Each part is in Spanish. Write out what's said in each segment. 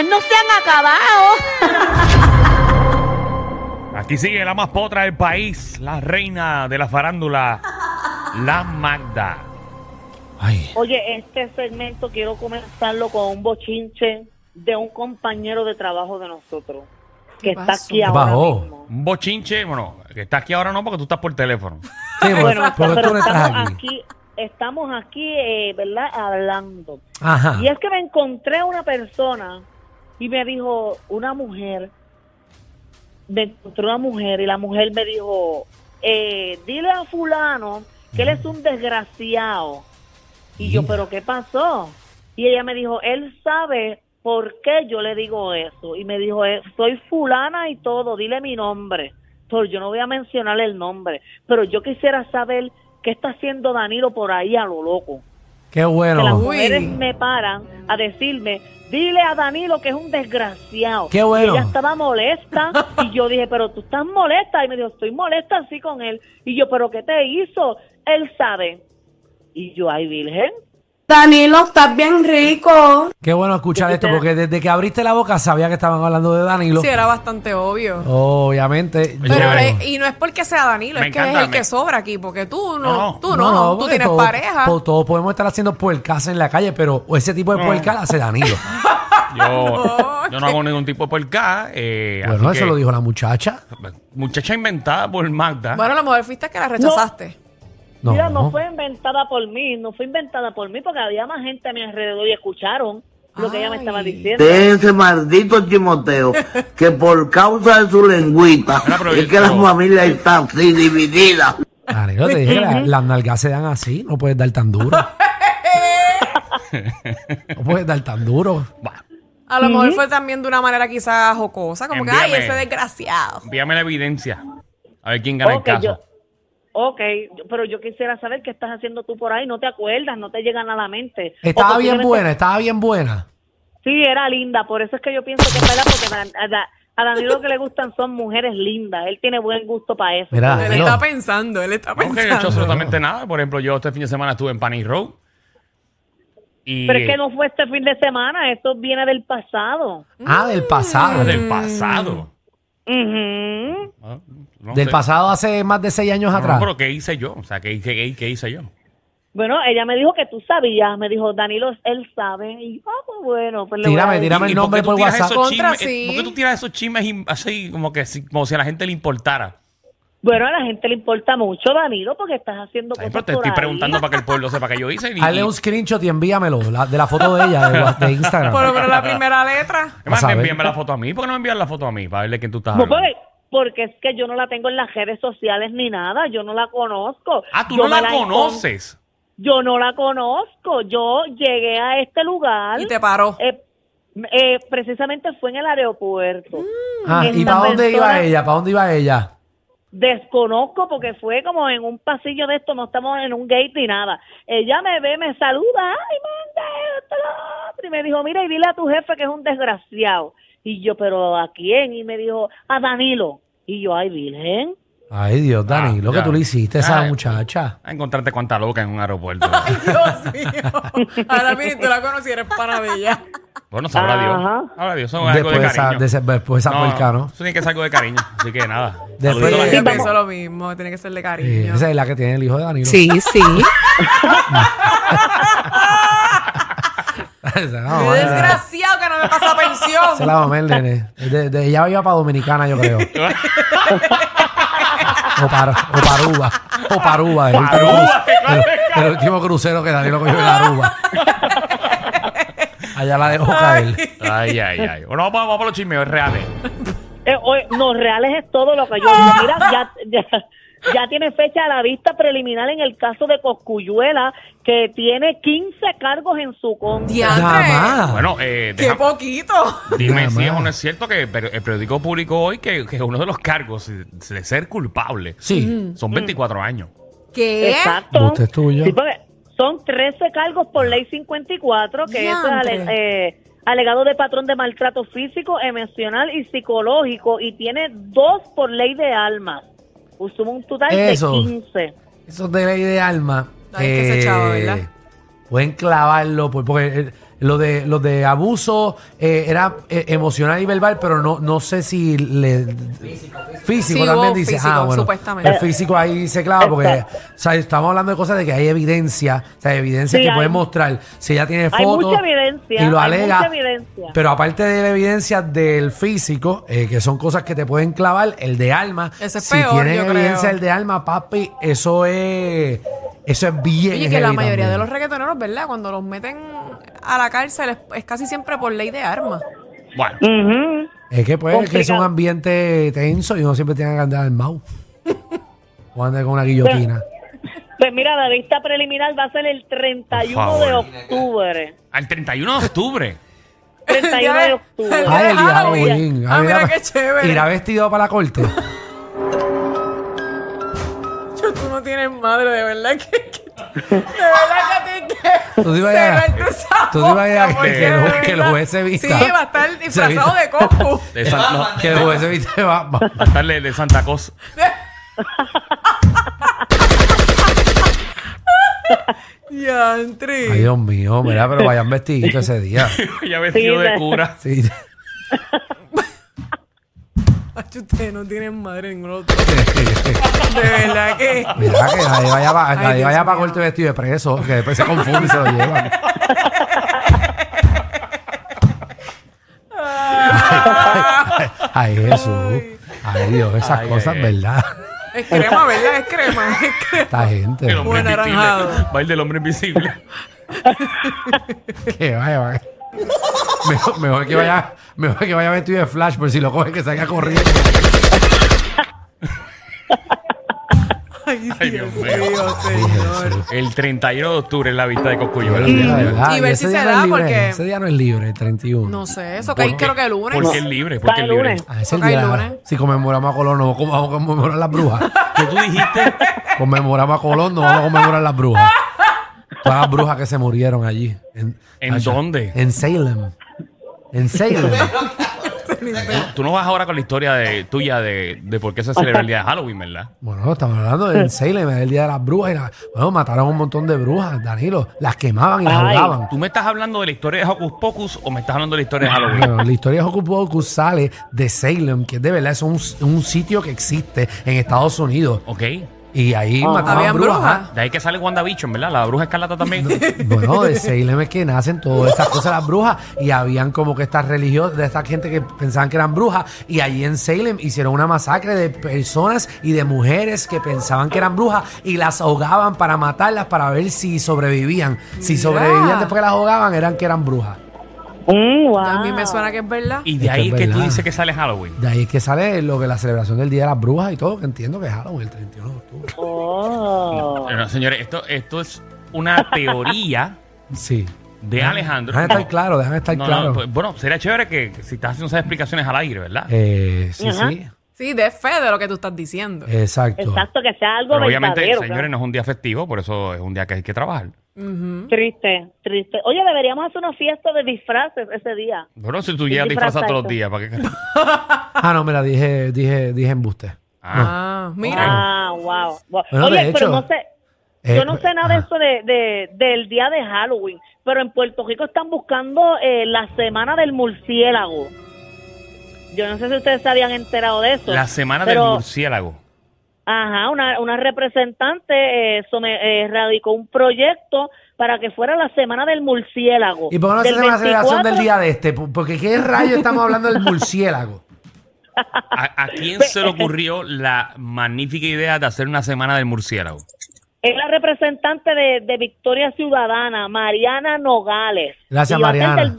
chismes no se han acabado. Aquí sigue la más potra del país, la reina de la farándula, la Magda. Ay, Oye, este segmento quiero comenzarlo con un bochinche de un compañero de trabajo de nosotros que ¿Qué está pasó? aquí ahora bajó? mismo. Un bochinche, bueno, que está aquí ahora no porque tú estás por teléfono. sí, porque, Bueno, porque pero tú no estás estamos aquí. aquí, estamos aquí, eh, ¿verdad? Hablando. Ajá. Y es que me encontré una persona y me dijo, una mujer, me encontré una mujer y la mujer me dijo, eh, dile a fulano que él es un desgraciado. Y yo, pero ¿qué pasó? Y ella me dijo, él sabe por qué yo le digo eso. Y me dijo, eh, soy fulana y todo, dile mi nombre. Pero yo no voy a mencionar el nombre. Pero yo quisiera saber qué está haciendo Danilo por ahí a lo loco Qué que las bueno. Uy. mujeres me paran a decirme, dile a Danilo que es un desgraciado. Qué bueno. Y ella estaba molesta y yo dije, pero tú estás molesta. Y me dijo, estoy molesta así con él. Y yo, pero ¿qué te hizo? Él sabe. Y yo, ay, virgen. Danilo, estás bien rico. Qué bueno escuchar esto, porque desde que abriste la boca sabía que estaban hablando de Danilo. Sí, era bastante obvio. Obviamente. Pero, yo- eh, y no es porque sea Danilo, Me es que encanta, es el me- que sobra aquí, porque tú no, No, no. tú no, tú porque tienes todos- pareja. po- Todos podemos estar haciendo puercas en la calle, pero ese tipo de No. puercas la hace Danilo. Yo, yo no hago ningún tipo de puerca. Eh, bueno, así eso que- lo dijo la muchacha. Muchacha inventada por Magda. Bueno, a lo mejor fuiste que la rechazaste. No. Mira, no fue inventada por mí, no fue inventada por mí porque había más gente a mi alrededor y escucharon lo que ella me estaba diciendo. de ese maldito Timoteo que por causa de su lengüita es que la familia está así dividida. Danilo, te dije que la- las nalgas se dan así, no puedes dar tan duro. no puedes dar tan duro. A lo mejor fue también de una manera quizás jocosa, como que, ay, Envíame. ese desgraciado. envíame la evidencia. A ver quién gana Ok, el caso. Ok, pero yo quisiera saber qué estás haciendo tú por ahí. No te acuerdas, no te llegan a la mente. Estaba bien buena, estaba bien buena. Sí, era linda, por eso es que yo pienso que es verdad, porque a, a- a Danilo lo que le gustan son mujeres lindas. Él tiene buen gusto para eso. Mira, Él Danilo. está pensando, él está No, que no he hecho pensando. absolutamente nada. Por ejemplo, yo este fin de semana estuve en Panic Road. Y Pero es que no fue este fin de semana, esto viene del pasado. Ah, del pasado. Del pasado. Ah, no del sé. pasado hace más de seis años No, no, atrás. pero ¿qué hice yo? O sea, ¿qué, qué, qué hice yo? Bueno, ella me dijo que tú sabías, me dijo, Danilo, él sabe. Y yo, ah, pues bueno, pues le voy a Tírame, decir. tírame el ¿Y por nombre qué tú tiras WhatsApp. esos Contra, chismes? sí. ¿Por qué tú tiras esos chismes y- así como que si, como si a la gente le importara? Bueno, a la gente le importa mucho, Danilo, porque estás haciendo Ay, cosas pero te por estoy ahí. preguntando para que el pueblo sepa que yo hice. y- Hazle un screenshot y envíamelo la- de la foto de ella, de, wa- de Instagram. Por lo menos la primera letra. Es más, a envíame la foto a mí. ¿Por qué no me envías la foto a mí? Para verle quién tú estás No, hablando. porque, porque es que yo no la tengo en las redes sociales ni nada, yo no la conozco. Ah, tú Yo no la conoces. Yo no la conozco. Yo llegué a este lugar. Y te paró. eh, eh, precisamente fue en el aeropuerto. Ah, ¿Y para dónde iba ella? ¿Para dónde iba ella? Desconozco porque fue como en un pasillo de esto, no estamos en un gate ni nada. Ella me ve, me saluda, ay, manda esto, lo otro", y me dijo, mira, y dile a tu jefe que es un desgraciado. Y yo, pero ¿a quién? Y me dijo, a Danilo. Y yo, ay, virgen. Ay, Dios, Dani, Ah, lo que tú le hiciste a esa Ay. muchacha. A encontrarte cuanta loca en un aeropuerto. Dios mío. Ahora mira, tú la conocieras pana de ella. bueno, sabrá Ajá. Dios. Sabrá Dios, eso es algo Después de de esa, cariño. de ese- después de esa puerca, ¿no? Eso tiene que ser algo de cariño. Así que nada. Después Saludito a la de- Yo gente. pienso lo mismo, tiene que ser de Sí, cariño. esa es la que tiene el hijo de Danilo. Sí, sí. Esa no, Qué me pasa pensión. la mamá del nene. De, de- ella iba para Dominicana, yo creo. O para, o para Aruba. O para Aruba. El, último, Aruba, qué clase de cru- el último crucero que Danilo cogió en Aruba. Allá la dejó caer. Ay, ay, ay. Bueno, vamos, vamos por los chismes reales. Eh, oye, no, reales es todo lo que yo digo. Mira, ya, ya, ya tiene fecha a la vista preliminar en el caso de Coscuyuela, que tiene 15 cargos en su contra. Bueno, eh, Qué deja- poquito. dime si es o no es cierto que el el periódico publicó hoy que, que uno de los cargos de ser culpable Sí. son 24 años. ¿Qué? Exacto. Usted es tuyo. Sí, porque son 13 cargos por ley 54, que eso es ale- Diantre. eh, alegado de patrón de maltrato físico, emocional y psicológico, y tiene dos por ley de armas. Suma un total Eso. de 15. Eso de ley de alma. Ay, es que ese chavo, ¿verdad? Pueden clavarlo, por- porque el, Lo de, lo de abuso eh, era eh, emocional y verbal, pero no, no sé si le. Físico. Sí, también hubo dice. físico, ah, bueno. supuestamente. El físico ahí se clava porque o sea, estamos hablando de cosas de que hay evidencia, o sea, evidencia Sí, que hay- puede mostrar. Si ella tiene Hay fotos. mucha evidencia, Y lo hay alega. mucha evidencia. Pero aparte de la evidencia del físico, eh, que son cosas que te pueden clavar, el de alma. Ese es si peor, tienen yo evidencia creo. el de alma, papi, eso es. Eso es bien. Oye, que la mayoría de también. los reggaetoneros, ¿verdad? Cuando los meten a la cárcel es, es casi siempre por ley de armas. Bueno, Ujú. Es que pues es que es un ambiente tenso y uno siempre tiene que andar armado. O andar con una guillotina. Pues mira, la vista preliminar va a ser el 31 de octubre. al 31 de octubre. 31 de octubre. Ay, el día de Halloween. Ah, Ay, mira mira, qué chévere. Irá vestido para la corte. Tienes madre, de verdad que... que- de verdad que tienes que Tú te ibas a- tú te ibas a- que- que el que el juez se vista. Sí, va a estar disfrazado de Coco. De San- no, que el juez se viste de Batman. va a estarle de Santa Cosa. Diantre. Ay, Dios mío, mira, pero vayan vestiditos ese día. ya vestido Sí, de de- cura. Sí. Ustedes no tienen madre en otro. De verdad que... Mira que nadie vaya para Ay, nadie Dios vaya pa mío. corte vestido de preso, que después se confunde y se lo llevan. Ay, Jesús. Ay, Dios, esas Ay, cosas, ay, ay. ¿verdad? Es crema, ¿verdad? Es crema. Es crema. Esta gente. El hombre Buen invisible. naranjado. Va el del hombre invisible. Que vaya, vaya. Mejor, mejor que vaya, mejor que vaya vestido de flash, por si lo coge que salga corriendo. Ay, Ay, Dios Dios mío. señor. El 31 de octubre en la vista de verdad, Y ver si se no es da, libre, porque- Ese día no es libre, el 31. No sé, eso cae ¿Por qué? creo que el lunes. Porque es libre, porque es libre. Ah, es el día. lunes. Si conmemoramos a Colón, no vamos a conmemorar las brujas. ¿Qué tú dijiste? Conmemoramos a Colón, no vamos a conmemorar las brujas. Todas las brujas que se murieron allí. ¿En, ¿En allá. dónde? En Salem. En Salem. Tú no vas ahora con la historia de, tuya de, de por qué se celebra el día de Halloween, ¿verdad? bueno, estamos hablando de en Salem, es el día de las brujas. y la- bueno, mataron un montón de brujas, Danilo. Las quemaban y las Ay. ahogaban. ¿Tú me estás hablando de la historia de Hocus Pocus o me estás hablando de la historia de Halloween? Bueno, la historia de Hocus Pocus sale de Salem, que de verdad es un, un sitio que existe en Estados Unidos. ¿Ok? Y ahí mataban Habían brujas. brujas. De ahí que sale WandaVision, ¿verdad? La bruja escarlata también. Bueno, de Salem es que nacen todas estas cosas las brujas y habían como que estas religiosas, de esta gente que pensaban que eran brujas y allí en Salem hicieron una masacre de personas y de mujeres que pensaban que eran brujas y las ahogaban para matarlas para ver si sobrevivían. Si Mira. sobrevivían después que las ahogaban eran que eran brujas. Mm, wow. A mí me suena que es verdad. Y de ahí es es que tú verdad. dices que sale Halloween. De ahí es que sale lo que la celebración del Día de las Brujas y todo, que entiendo que es Halloween el 31 de octubre. Oh. No, señores, esto, esto es una teoría Sí. de Alejandro. Déjame estar claro, déjame estar No, no, claro. pues, bueno, sería chévere que, que si estás haciendo esas explicaciones al aire, ¿verdad? Eh, sí, Ajá. sí. Sí, de fe de lo que tú estás diciendo. Exacto. Exacto, que sea algo Pero obviamente, verdadero. señores, no es un día festivo, por eso es un día que hay que trabajar. Triste, triste. Oye, deberíamos hacer una fiesta de disfraces ese día. Bueno, si tú llegas disfrazado todos los días, ¿para qué? Ah, no, mira, dije, dije, dije embuste. Ah, Ah, mira. Ah, wow. wow. Bueno, Oye, hecho, pero no sé, eh, yo no sé nada de eso de, de- del día de Halloween, pero en Puerto Rico están buscando eh, la semana del murciélago. Yo no sé si ustedes se habían enterado de eso. la semana pero- del murciélago. Ajá, una, una representante eh, some- eh, radicó un proyecto para que fuera la semana del murciélago. ¿Y por qué no una celebración 24 del día de este? Porque ¿qué rayo estamos hablando del murciélago? ¿A, a quién se le ocurrió la magnífica idea de hacer una semana del murciélago? Es la representante de, de Victoria Ciudadana, Mariana Nogales. Gracias, Mariana.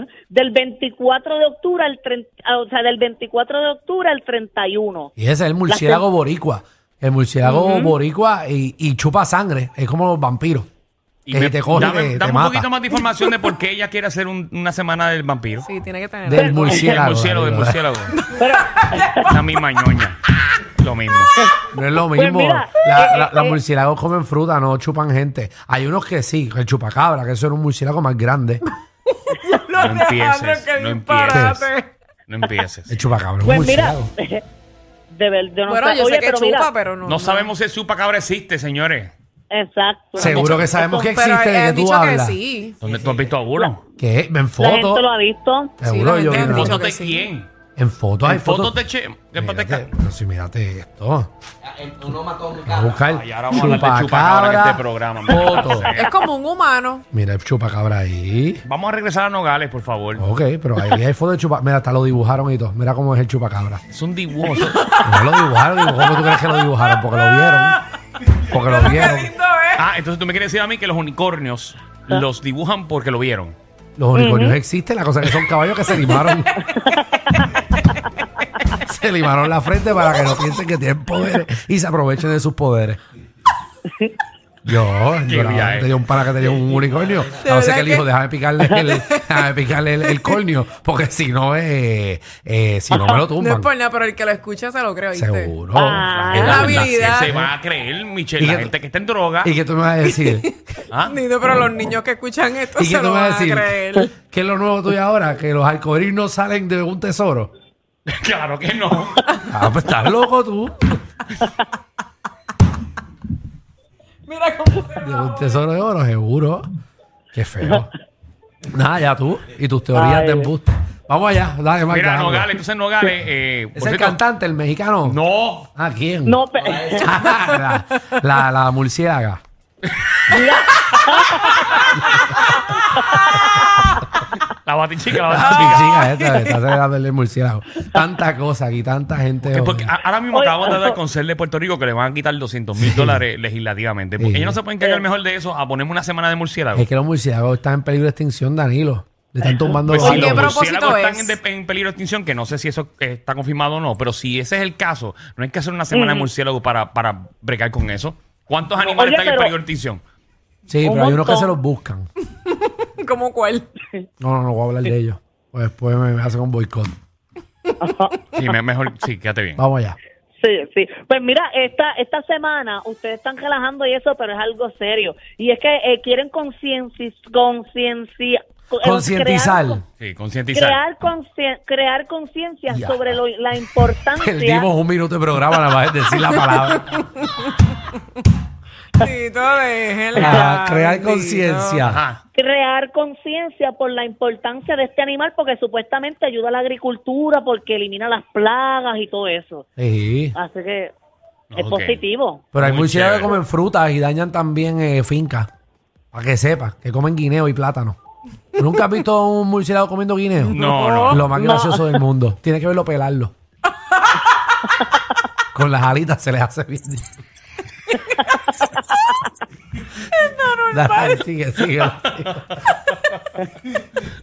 Del, del 24 de octubre al 30, ah, o sea, del 24 de octubre al 31. Y ese es el murciélago boricua. El murciélago boricua y, y chupa sangre. Es como los vampiros. Y Que me- te coge, dame, te- un poquito más de información de por qué ella quiere hacer un- una semana del vampiro. Sí, tiene que tener. Del murciélago. Del murciélago, del Danilo. murciélago. Pero, La misma ñoña. Lo mismo. No es lo Pues mismo. mira, La- eh, la- eh, los eh. murciélagos comen fruta, no chupan gente. Hay unos que sí, el chupacabra, que eso era un murciélago más grande. No Alejandro, empieces. qué No empieces. No empieces. El chupacabra pues mira, murciélago. de verdad, yo no Bueno, sé, yo oye, sé que pero chupa, mira, pero no. No sabemos si el chupacabra existe, señores. Exacto. Seguro que sabemos que Pero existe de han que tú dicho hablas. que sí. ¿Dónde tú has visto a uno? ¿Qué? ¿En La gente fotos? lo ha visto. Seguro Sí, yo ¿Fotos que de quién? En fotos hay ¿En fotos de Che? ¿Qué Mírate, pero si mírate esto. Uno mató a un Vamos a buscar Ay, ahora vamos a hablar de chupacabra en este programa. foto. Es como un humano. Mira el chupacabra ahí. Vamos a regresar a Nogales, por favor. Ok, pero ahí hay fotos de chupacabra. Mira, hasta lo dibujaron y todo. Mira cómo es el chupacabra. Es un dibujo. No lo dibujaron, digo, ¿cómo tú crees que lo dibujaron? Porque lo vieron. Porque lo vieron. Ah, entonces tú me quieres decir a mí que los unicornios los dibujan porque lo vieron. Los unicornios existen, la cosa que son caballos que se limaron. se limaron la frente para que no piensen que tienen poderes y se aprovechen de sus poderes. Yo, yo la- viaje. tenía un pana que tenía un unicornio. Qué le que- dijo, déjame picarle el, déjame picarle el, el cornio, porque si no, eh, eh, si no me lo No es tumban. por nada, pero el que lo escucha se lo cree, ¿viste? Seguro. Ah, La la habilidad. Se va a creer, Michelle, ¿Y la gente que está en droga. ¿Y qué tú me vas a decir? ¿Ah? Pero los niños que escuchan esto ¿Y qué se tú lo me van vas a a decir? creer. ¿Qué es lo nuevo tuyo ahora? ¿Que los arcoíris no salen de un tesoro? claro que no. Ah, pues estás loco tú. Mira cómo se De un tesoro de oro, seguro. Qué feo. Nada, ya tú. Y tus teorías Ay. de embuste. Vamos allá, dale, Mira, algo. Nogales, entonces Nogales. Eh, ¿Es el cierto- cantante, el mexicano? No. ¿A quién? No, pe- la, la, la murciélaga. La batichica, la La batichica. chica esta, está celebrando el murciélago. Tanta cosa aquí, tanta gente. Que porque a- ahora mismo Oye, acabamos de hablar con CEL de Puerto Rico que le van a quitar 200 mil dólares legislativamente. Porque Sí. ellos no se pueden cargar mejor de eso a ponerme una semana de murciélago. Es que los murciélagos están en peligro de extinción, Danilo. Le están tumbando Pues los si ¿qué los árboles. propósito murciélagos es? están en, de- en peligro de extinción, que no sé si eso eh, está confirmado o no, pero si ese es el caso, no hay que hacer una semana de murciélago para, para bregar con eso. ¿Cuántos animales Oye, están en pero- peligro de extinción? Sí, pero hay unos que montón. se los buscan. ¿Cómo cuál? No, no, no voy a hablar de ellos. Pues después me, me hacen un boicot. Sí, me- mejor, sí, quédate bien. Vamos allá. Sí, sí. Pues mira, esta esta semana ustedes están relajando y eso, pero es algo serio. Y es que eh, quieren concienci- conciencia, co- Concientizar. crear- Sí, concientizar. Crear conscien- crear conciencia Ya. sobre lo- la importancia Perdimos un minuto de programa nada más de decir la palabra. Crear bendito. conciencia. Ajá. crear conciencia por la importancia de este animal porque supuestamente ayuda a la agricultura porque elimina las plagas y todo eso. Sí. Así que es Ok. positivo. Pero hay Muy murciélagos que chévere. comen frutas y dañan también eh, fincas. Para que sepas, que comen guineo y plátano. ¿Tú ¿Nunca has visto un murciélago comiendo guineo? No, no. Lo más No. gracioso del mundo. Tiene que verlo pelarlo. Con las alitas se les hace bien. Dale, sigue, sigue.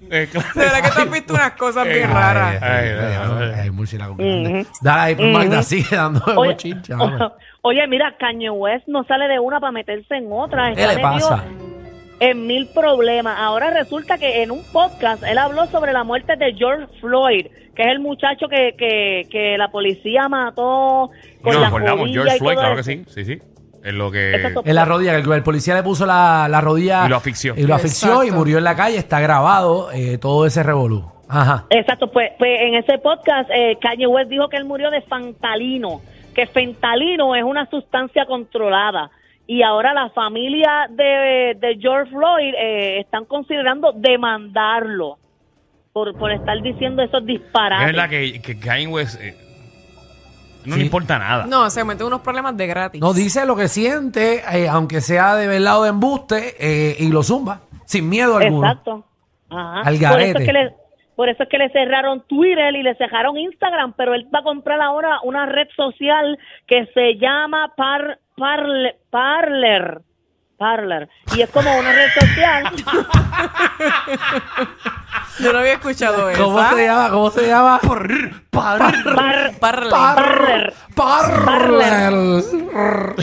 Eh, claro. De verdad que tú has visto unas cosas bien Ay, raras. ay, Ay, ay, ay. ay, murciélago grande. Dale ahí, pues Magda, sigue dando Oye, bochincha. oye, mira, Kanye West no sale de una para meterse en otra. ¿Qué le pasa? En mil problemas. Ahora resulta que en un podcast él habló sobre la muerte de George Floyd, que es el muchacho que, que, que la policía mató con Nos la acordamos, George y Floyd, todo claro que sí, sí, sí. Es lo que... En la rodilla, que el policía le puso la, la rodilla. Y lo asfixió. Y lo asfixió y murió en la calle. Está grabado eh, todo ese revolú. Ajá. Exacto, pues, pues en ese podcast eh, Kanye West dijo que él murió de fentalino, que fentalino es una sustancia controlada. Y ahora la familia de, de George Floyd eh, están considerando demandarlo por, por estar diciendo esos Es disparates. verdad que, que Kanye West eh, no Sí. le importa nada. No, se mete unos problemas de gratis. No dice lo que siente, eh, aunque sea de verdad o de embuste, eh, y lo zumba, sin miedo alguno. Exacto. Ajá. Al Por eso, garete. es que le, por eso es que le cerraron Twitter y le cerraron Instagram, pero él va a comprar ahora una red social que se llama Par, Parle- Parler. Parler. Y es como una red social. Yo no había escuchado eso. ¿Cómo se llama? ¿Cómo se llama? Par- Parle. Parler. Parler.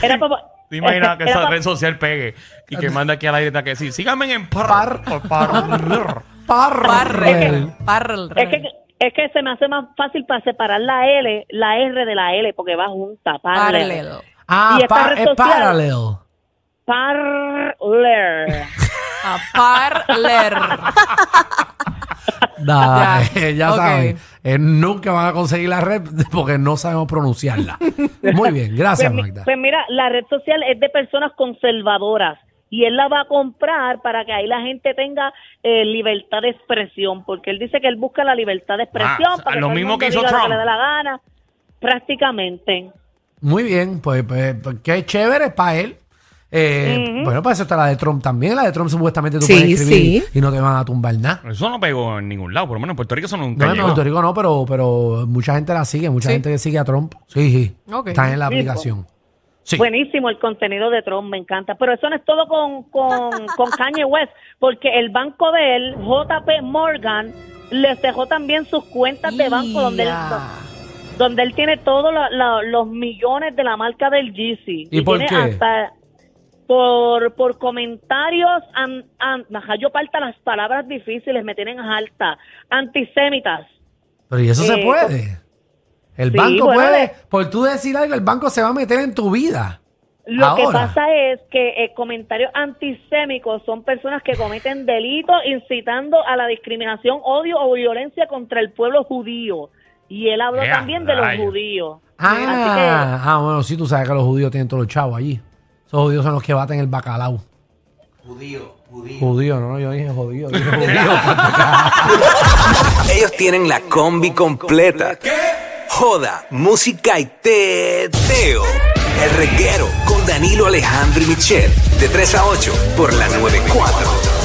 Era para- ¿Te imaginas que esa red social pegue y que manda aquí al aire está que sí, síganme en par, Par- par- Parler. Parle. Parle. Es que, es que se me hace más fácil para separar la L, la R de la L, porque va junta. Parler. Paralel. Ah, Y esta pa- red es social- parallel. Parler. A parler. Ya, eh, ya ok. saben. eh, nunca van a conseguir la red porque no sabemos pronunciarla. Muy bien, gracias, Pues, Magda. pues mira, la red social es de personas conservadoras y él la va a comprar para que ahí la gente tenga eh, libertad de expresión, porque él dice que él busca la libertad de expresión Ah, para que lo mismo que hizo Trump. le dé la gana, prácticamente. Muy bien, pues, pues, pues, qué chévere para él. Eh, Bueno, para eso está la de Trump también. La de Trump supuestamente tú Sí, puedes escribir sí. y no te van a tumbar nada. Eso no pegó en ningún lado, por lo menos en Puerto Rico eso nunca No, en llegó. Puerto Rico no, pero, pero mucha gente la sigue, mucha Sí. gente que sigue a Trump. Sí, sí. Ok. Están en la aplicación. Sí. Buenísimo el contenido de Trump, me encanta. Pero eso no es todo con, con, con Kanye West, porque el banco de él, JP Morgan, les dejó también sus cuentas de banco donde él, Ya. donde él tiene todos los millones de la marca del Yeezy. ¿Y por tiene qué? hasta por, por comentarios, an, an- ajá, yo falta las palabras difíciles, me tienen alta, antisemitas. Pero ¿y eso se Eh, puede? El sí, banco bueno, puede, eh. por tú decir algo, el banco se va a meter en tu vida. Lo que pasa es que eh, comentarios antisémicos son personas que cometen delitos incitando a la discriminación, odio o violencia contra el pueblo judío. Y él habló también de los rayos. judíos. Ah, ah, bueno, sí, tú sabes que los judíos tienen todos los chavos allí. Esos judíos son los que baten el bacalao. Judío, judío. Judío, no, yo dije judío. Dije judío. Ellos tienen la combi completa. Joda, música y teo. El reguero con Danilo Alejandro y Michel. De 3 a 8 por la 94.